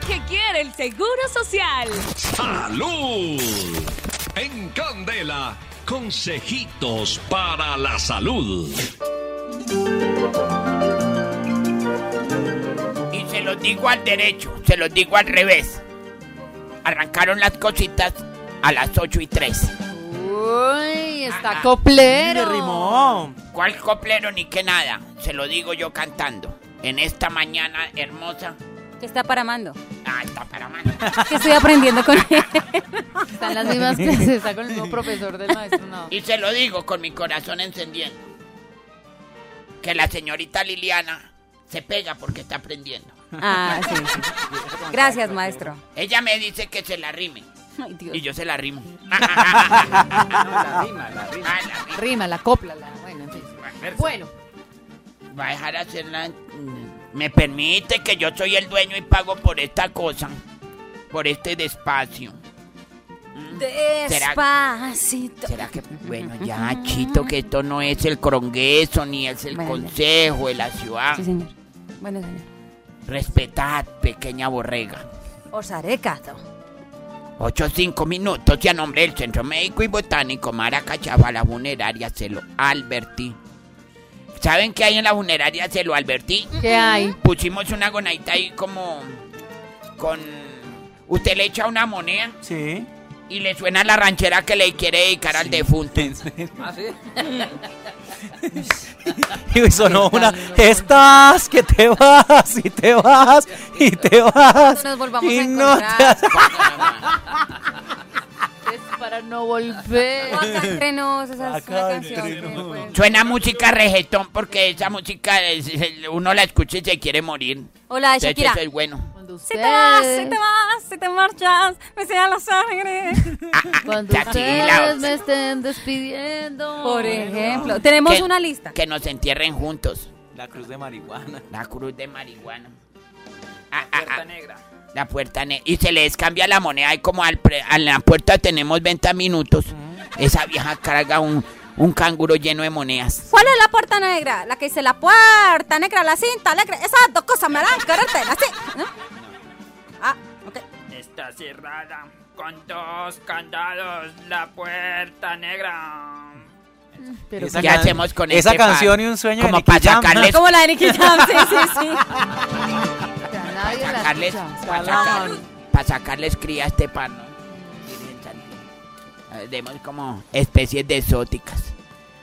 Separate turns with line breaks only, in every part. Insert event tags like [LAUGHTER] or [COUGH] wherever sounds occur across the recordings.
lo que quiere el Seguro Social.
¡Salud! En Candela, consejitos para la salud.
Y se los digo al derecho, se los digo al revés. Arrancaron las cositas a las 8 y 3.
Uy, está coplero.
rimó.
¿Cuál coplero ni qué nada? Se lo digo yo cantando. En esta mañana hermosa.
Que está paramando.
Ah, está para mano.
Que estoy aprendiendo con él.
Está en las mismas clases, está con el mismo profesor del maestro. No.
Y se lo digo con mi corazón encendiendo. Que la señorita Liliana se pega porque está aprendiendo.
Ah, sí, sí. Gracias, maestro.
Ella me dice que se la rime.
Ay, Dios.
Y yo se la rimo. [LAUGHS]
la rima, la rima.
Ah, la rima.
Rima, la copla, la... Bueno, en fin. Bueno,
Va a dejar hacerla. Me permite que yo soy el dueño y pago por esta cosa. Por este despacio.
Despacito.
¿Será que, bueno, ya, Chito, que esto no es el crongueso, ni es el
Bueno.
consejo de la ciudad?
Sí, señor. Bueno, señor.
Respetad, pequeña borrega.
Os haré caso.
Ocho o cinco minutos y a nombre del Centro Médico y Botánico Maracachava, la funeraria se lo advertí. ¿Saben qué hay en la funeraria? Se lo advertí.
¿qué hay?
Pusimos una gonadita ahí como con... Usted le echa una moneda
Sí.
y le suena la ranchera que le quiere dedicar al defunto.
Ah, sí. [LAUGHS] y sonó una. Estás, que te vas, y te vas, y te vas.
Nos volvamos
y
a
no te
encontrar.
has-
Es para no volver.
Acá entre nos, esa es
Acá
una
entre
canción. que
nos.
puede-
Suena música reggaetón porque esa música es- es- uno la escucha y se quiere morir.
Hola,
De hecho,
Shakira.
eso es bueno.
Cuando
Si te vas,
ustedes-
si te vas, si te marchas, me sea la sangre.
Ah, ah,
Cuando
Shakira,
ustedes me estén despidiendo.
Por ejemplo, tenemos
Que-
una lista.
Que nos entierren juntos.
La cruz de marihuana.
La cruz de marihuana. Ah, ah,
Puerta
ah,
negra.
La puerta negra. Y se les cambia la moneda y como al pre- a la puerta tenemos 20 minutos. Esa vieja carga un, un canguro lleno de monedas.
¿Cuál es la puerta negra? La que dice la puerta negra, la cinta negra. Esas dos cosas me harán quererte. Así, ¿no? Ah, ok.
Está cerrada con dos candados la puerta negra.
Pero
Esa
¿Qué hacemos con
esa
este
canción
pan?
y un sueño
Como
de
para
Como la de Nicky Jam, sí, sí, sí. [LAUGHS]
nadie la
sacarles,
escucha.
para sacar- para sacarles cría a este pan, ¿no? Demos como especies de exóticas.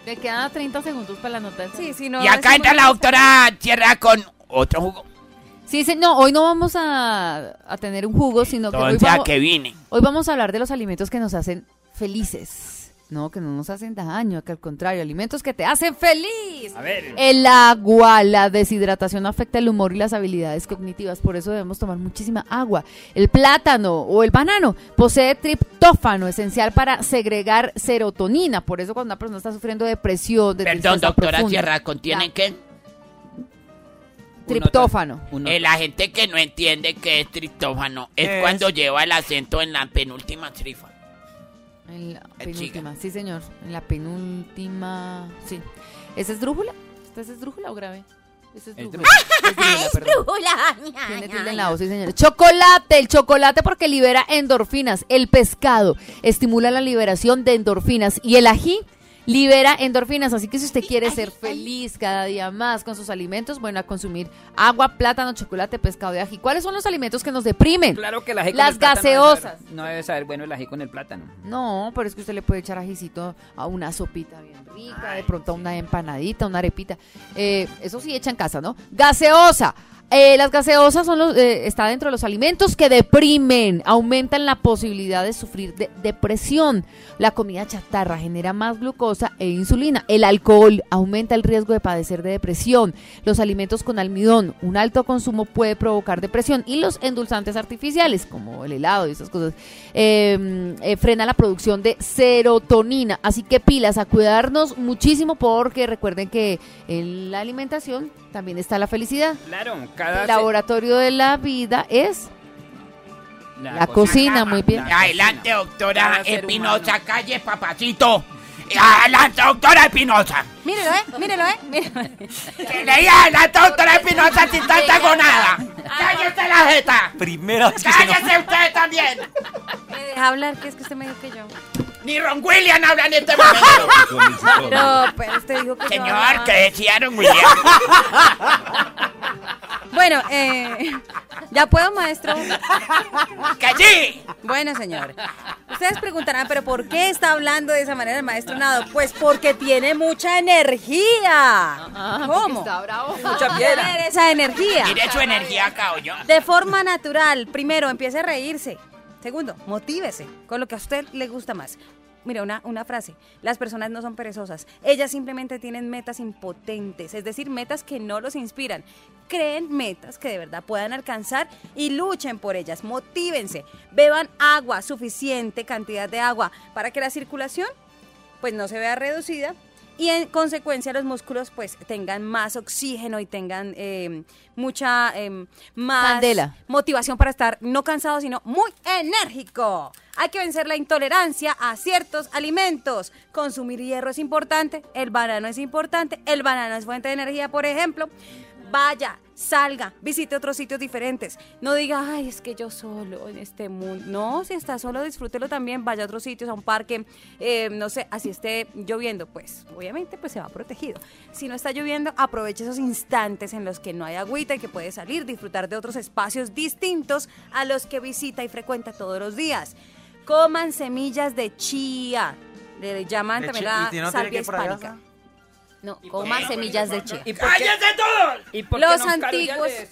Le quedan 30 segundos para la nota.
Sí, sí, no.
y acá entra la doctora Tierra con otro jugo.
Sí, sí, no, hoy no vamos a, a tener un jugo, sino que hoy
Entonces, ¿a
vamos,
qué vine?
hoy vamos a hablar de los alimentos que nos hacen felices. No, que no nos hacen daño, que al contrario, alimentos que te hacen feliz.
A ver.
El agua, la deshidratación afecta el humor y las habilidades cognitivas, por eso debemos tomar muchísima agua. El plátano o el banano posee triptófano, esencial para segregar serotonina, por eso cuando una persona está sufriendo depresión, de
Perdón, doctora
profunda,
Tierra, ¿contiene
Ya.
qué?
Triptófano.
La gente que no entiende qué es triptófano es
¿Qué es?
cuando lleva el acento en la penúltima trifa.
En la penúltima, sí señor, en la penúltima, sí. ¿Esa es drújula? ¿Esta es drújula o grave? Esa es [LAUGHS] drújula. Es drújula. Tiene tilde en la voz, sí, señor. Chocolate, el chocolate porque libera endorfinas. El pescado estimula la liberación de endorfinas. Y el ají libera endorfinas. Así que si usted quiere ser feliz cada día más con sus alimentos, bueno, a consumir agua, plátano, chocolate, pescado y ají. ¿Cuáles son los alimentos que nos deprimen?
Claro que el ají con
Las
el plátano debe
gaseosas.
saber- No debe saber bueno el ají con el plátano.
No, pero es que usted le puede echar ajicito a una sopita bien rica, de pronto a una empanadita, una arepita. Eh, eso sí echa en casa, ¿no? Gaseosa. Eh, las gaseosas son los, eh, está dentro de los alimentos que deprimen, aumentan la posibilidad de sufrir de depresión. La comida chatarra genera más glucosa e insulina. El alcohol aumenta el riesgo de padecer de depresión. Los alimentos con almidón, un alto consumo puede provocar depresión. Y los endulzantes artificiales, como el helado y esas cosas, eh, eh, frena la producción de serotonina. Así que pilas, a cuidarnos muchísimo porque recuerden que en la alimentación también está la felicidad.
Claro, cada...
El laboratorio de la vida es la cocina, muy bien.
La
Adelante,
cocina.
doctora Espinosa, calle, papacito. Adelante, doctora Espinosa.
Mírelo, eh, mírelo, eh. Mírelo.
Que adelante, doctora Espinosa, sin tanta gonada. ¡Cállese la jeta!
Primera vez que se enoja.
¡Cállese usted también!
¿Me deja hablar? que es que usted me dijo que yo?
Ni Ron William habla en este momento. [LAUGHS]
Pero, pero usted dijo que
Señor. ¿qué decía Ron William?
Bueno, eh, ¿ya puedo, maestro?
¡Que sí!
Bueno, señor. Ustedes preguntarán, ¿pero por qué está hablando de esa manera el maestro Nado? Pues porque tiene mucha energía.
Ah,
¿Cómo?
Está bravo.
Mucha piedra.
Esa energía.
Mire su energía acá, yo.
De forma natural. Primero, empiece a reírse. Segundo, motívese con lo que a usted le gusta más. Mira, una, una frase. Las personas no son perezosas. Ellas simplemente tienen metas impotentes, es decir, metas que no los inspiran. Creen metas que de verdad puedan alcanzar y luchen por ellas. Motívense. Beban agua, suficiente cantidad de agua para que la circulación pues no se vea reducida y en consecuencia los músculos pues tengan más oxígeno y tengan eh, mucha eh, más
Candela.
motivación para estar no cansado sino muy enérgico. Hay que vencer la intolerancia a ciertos alimentos. Consumir hierro es importante, el banano es importante, el banano es fuente de energía, por ejemplo. Vaya, salga, visite otros sitios diferentes. No diga, ay, es que yo solo en este mundo. No, si está solo, disfrútelo también. Vaya a otros sitios, a un parque, eh, no sé, así esté lloviendo, pues obviamente pues se va protegido. Si no está lloviendo, aproveche esos instantes en los que no hay agüita y que puede salir, disfrutar de otros espacios distintos a los que visita y frecuenta todos los días. Coman semillas de chía. Le llaman
De
también la
¿y no tiene
salvia hispánica. No, coman semillas de chía.
¿Y por qué, ¿Y por qué
Los antiguos-
de?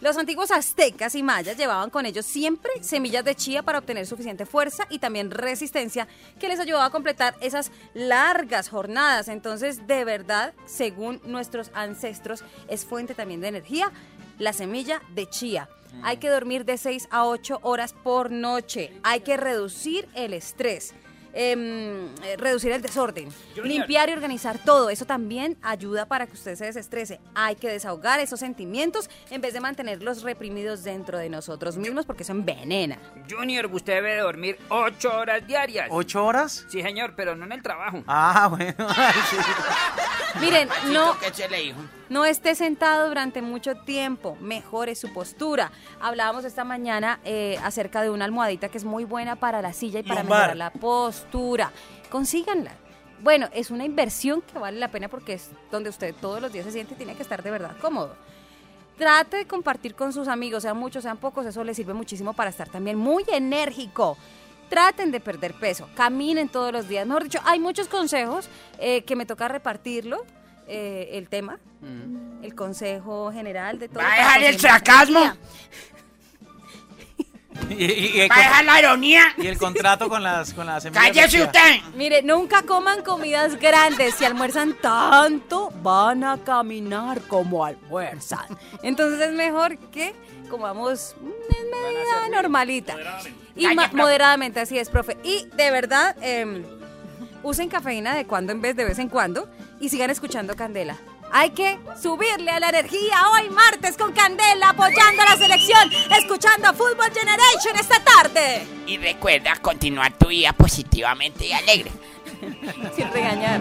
Los antiguos aztecas y mayas llevaban con ellos siempre semillas de chía para obtener suficiente fuerza y también resistencia que les ayudaba a completar esas largas jornadas. Entonces, de verdad, según nuestros ancestros, es fuente también de energía la semilla de chía. Hay que dormir de 6 a 8 horas por noche. Hay que reducir el estrés. Em, eh, reducir el desorden, limpiar y organizar todo. Eso también ayuda para que usted se desestrese. Hay que desahogar esos sentimientos en vez de mantenerlos reprimidos dentro de nosotros mismos porque eso envenena.
Junior, usted debe dormir ocho horas diarias.
¿Ocho horas?
Sí, señor, pero no en el trabajo.
Ah, bueno. [LAUGHS] [LAUGHS]
Miren, no,
¿Qué se le
no esté sentado durante mucho tiempo, mejore su postura. Hablábamos esta mañana eh, acerca de una almohadita que es muy buena para la silla y para
Lumbar.
mejorar la postura. Consíganla. Bueno, es una inversión que vale la pena porque es donde usted todos los días se siente y tiene que estar de verdad cómodo. Trate de compartir con sus amigos, sean muchos, sean pocos, eso les sirve muchísimo para estar también muy enérgico. Traten de perder peso, caminen todos los días. Mejor dicho, hay muchos consejos eh, que me toca repartirlo, eh, el tema, el consejo general de todo.
¿Va a dejar el sarcasmo? [LAUGHS]
Y, y- y el,
¿Va a dejar la ironía?
y el contrato con las, con las
¡Cállese usted!
Mire, nunca coman comidas grandes. Si almuerzan tanto, van a caminar como almuerzan. Entonces es mejor que comamos en medida normalita. Y
Calle,
moderadamente, así es, profe. Y de verdad, em, usen cafeína de cuando en vez de vez en cuando y sigan escuchando Candela. Hay que subirle a la energía hoy martes con Candela, apoyando a la selección, escuchando Fútbol Generation esta tarde.
Y recuerda continuar tu vida positivamente y alegre. [LAUGHS]
Sin regañar.